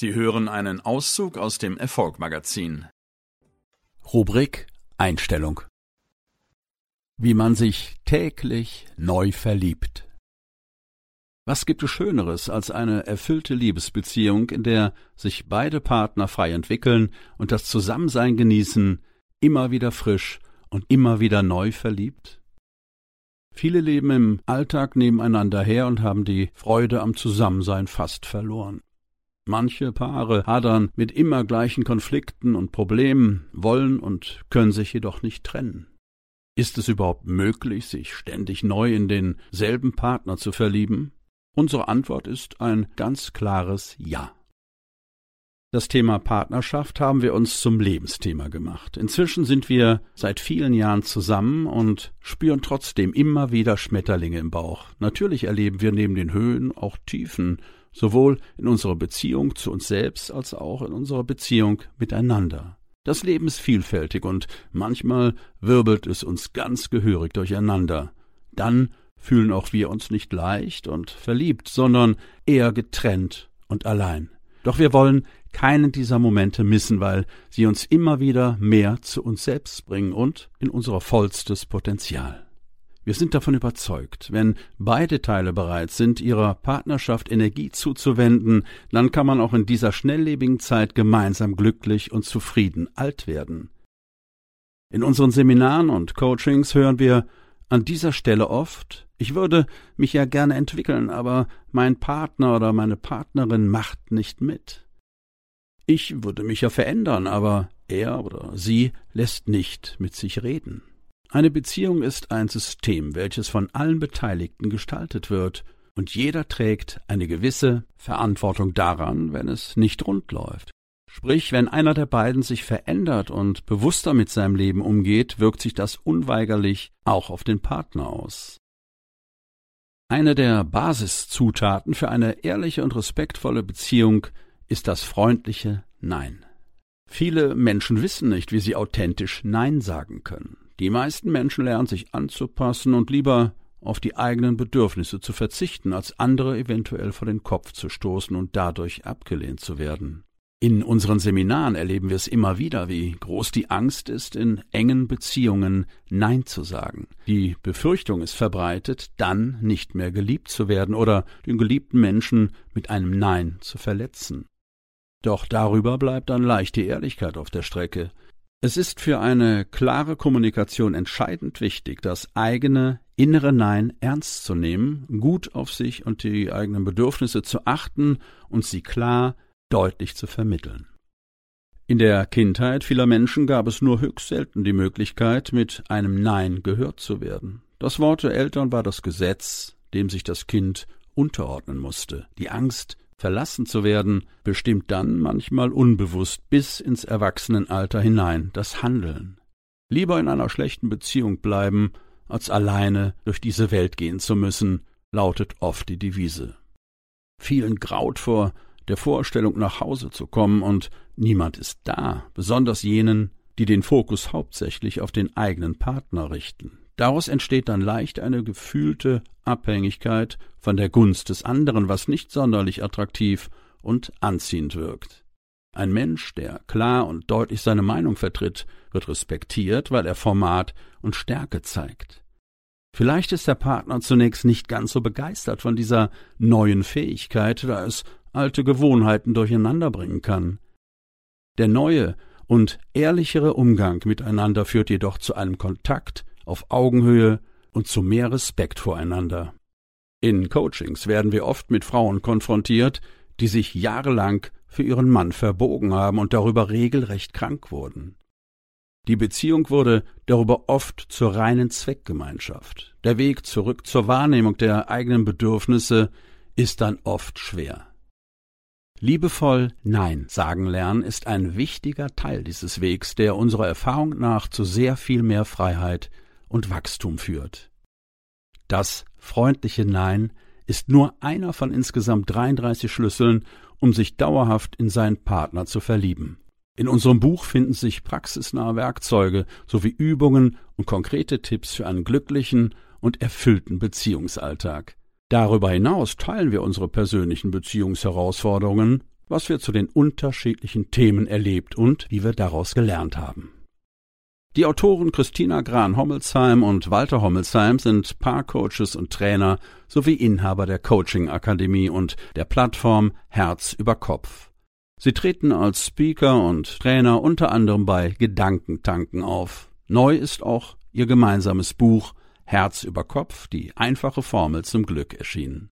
Sie hören einen Auszug aus dem Erfolgmagazin. Rubrik Einstellung. Wie man sich täglich neu verliebt. Was gibt es Schöneres als eine erfüllte Liebesbeziehung, in der sich beide Partner frei entwickeln und das Zusammensein genießen, immer wieder frisch und immer wieder neu verliebt? Viele leben im Alltag nebeneinander her und haben die Freude am Zusammensein fast verloren. Manche Paare hadern mit immer gleichen Konflikten und Problemen, wollen und können sich jedoch nicht trennen. Ist es überhaupt möglich, sich ständig neu in denselben Partner zu verlieben? Unsere Antwort ist ein ganz klares Ja. Das Thema Partnerschaft haben wir uns zum Lebensthema gemacht. Inzwischen sind wir seit vielen Jahren zusammen und spüren trotzdem immer wieder Schmetterlinge im Bauch. Natürlich erleben wir neben den Höhen auch Tiefen, sowohl in unserer Beziehung zu uns selbst als auch in unserer Beziehung miteinander. Das Leben ist vielfältig und manchmal wirbelt es uns ganz gehörig durcheinander. Dann fühlen auch wir uns nicht leicht und verliebt, sondern eher getrennt und allein. Doch wir wollen keinen dieser Momente missen, weil sie uns immer wieder mehr zu uns selbst bringen und in unser vollstes Potenzial. Wir sind davon überzeugt, wenn beide Teile bereit sind, ihrer Partnerschaft Energie zuzuwenden, dann kann man auch in dieser schnelllebigen Zeit gemeinsam glücklich und zufrieden alt werden. In unseren Seminaren und Coachings hören wir an dieser Stelle oft, ich würde mich ja gerne entwickeln, aber mein Partner oder meine Partnerin macht nicht mit. Ich würde mich ja verändern, aber er oder sie lässt nicht mit sich reden. Eine Beziehung ist ein System, welches von allen Beteiligten gestaltet wird, und jeder trägt eine gewisse Verantwortung daran, wenn es nicht rund läuft. Sprich, wenn einer der beiden sich verändert und bewusster mit seinem Leben umgeht, wirkt sich das unweigerlich auch auf den Partner aus. Eine der Basiszutaten für eine ehrliche und respektvolle Beziehung ist das freundliche Nein. Viele Menschen wissen nicht, wie sie authentisch Nein sagen können. Die meisten Menschen lernen sich anzupassen und lieber auf die eigenen Bedürfnisse zu verzichten, als andere eventuell vor den Kopf zu stoßen und dadurch abgelehnt zu werden. In unseren Seminaren erleben wir es immer wieder, wie groß die Angst ist, in engen Beziehungen Nein zu sagen. Die Befürchtung ist verbreitet, dann nicht mehr geliebt zu werden oder den geliebten Menschen mit einem Nein zu verletzen. Doch darüber bleibt dann leicht die Ehrlichkeit auf der Strecke. Es ist für eine klare Kommunikation entscheidend wichtig, das eigene innere Nein ernst zu nehmen, gut auf sich und die eigenen Bedürfnisse zu achten und sie klar, deutlich zu vermitteln. In der Kindheit vieler Menschen gab es nur höchst selten die Möglichkeit, mit einem Nein gehört zu werden. Das Wort der Eltern war das Gesetz, dem sich das Kind unterordnen musste. Die Angst, Verlassen zu werden, bestimmt dann manchmal unbewusst bis ins Erwachsenenalter hinein das Handeln. Lieber in einer schlechten Beziehung bleiben, als alleine durch diese Welt gehen zu müssen, lautet oft die Devise. Vielen graut vor der Vorstellung, nach Hause zu kommen, und niemand ist da, besonders jenen, die den Fokus hauptsächlich auf den eigenen Partner richten. Daraus entsteht dann leicht eine gefühlte Abhängigkeit von der Gunst des anderen, was nicht sonderlich attraktiv und anziehend wirkt. Ein Mensch, der klar und deutlich seine Meinung vertritt, wird respektiert, weil er Format und Stärke zeigt. Vielleicht ist der Partner zunächst nicht ganz so begeistert von dieser neuen Fähigkeit, da es alte Gewohnheiten durcheinander bringen kann. Der neue und ehrlichere Umgang miteinander führt jedoch zu einem Kontakt, auf Augenhöhe und zu mehr Respekt voreinander. In Coachings werden wir oft mit Frauen konfrontiert, die sich jahrelang für ihren Mann verbogen haben und darüber regelrecht krank wurden. Die Beziehung wurde darüber oft zur reinen Zweckgemeinschaft. Der Weg zurück zur Wahrnehmung der eigenen Bedürfnisse ist dann oft schwer. Liebevoll Nein sagen lernen ist ein wichtiger Teil dieses Wegs, der unserer Erfahrung nach zu sehr viel mehr Freiheit und Wachstum führt. Das freundliche Nein ist nur einer von insgesamt 33 Schlüsseln, um sich dauerhaft in seinen Partner zu verlieben. In unserem Buch finden sich praxisnahe Werkzeuge sowie Übungen und konkrete Tipps für einen glücklichen und erfüllten Beziehungsalltag. Darüber hinaus teilen wir unsere persönlichen Beziehungsherausforderungen was wir zu den unterschiedlichen Themen erlebt und wie wir daraus gelernt haben. Die Autoren Christina Gran-Hommelsheim und Walter Hommelsheim sind Paarcoaches und Trainer sowie Inhaber der Coaching Akademie und der Plattform Herz über Kopf. Sie treten als Speaker und Trainer unter anderem bei Gedankentanken auf. Neu ist auch ihr gemeinsames Buch Herz über Kopf, die einfache Formel zum Glück erschienen.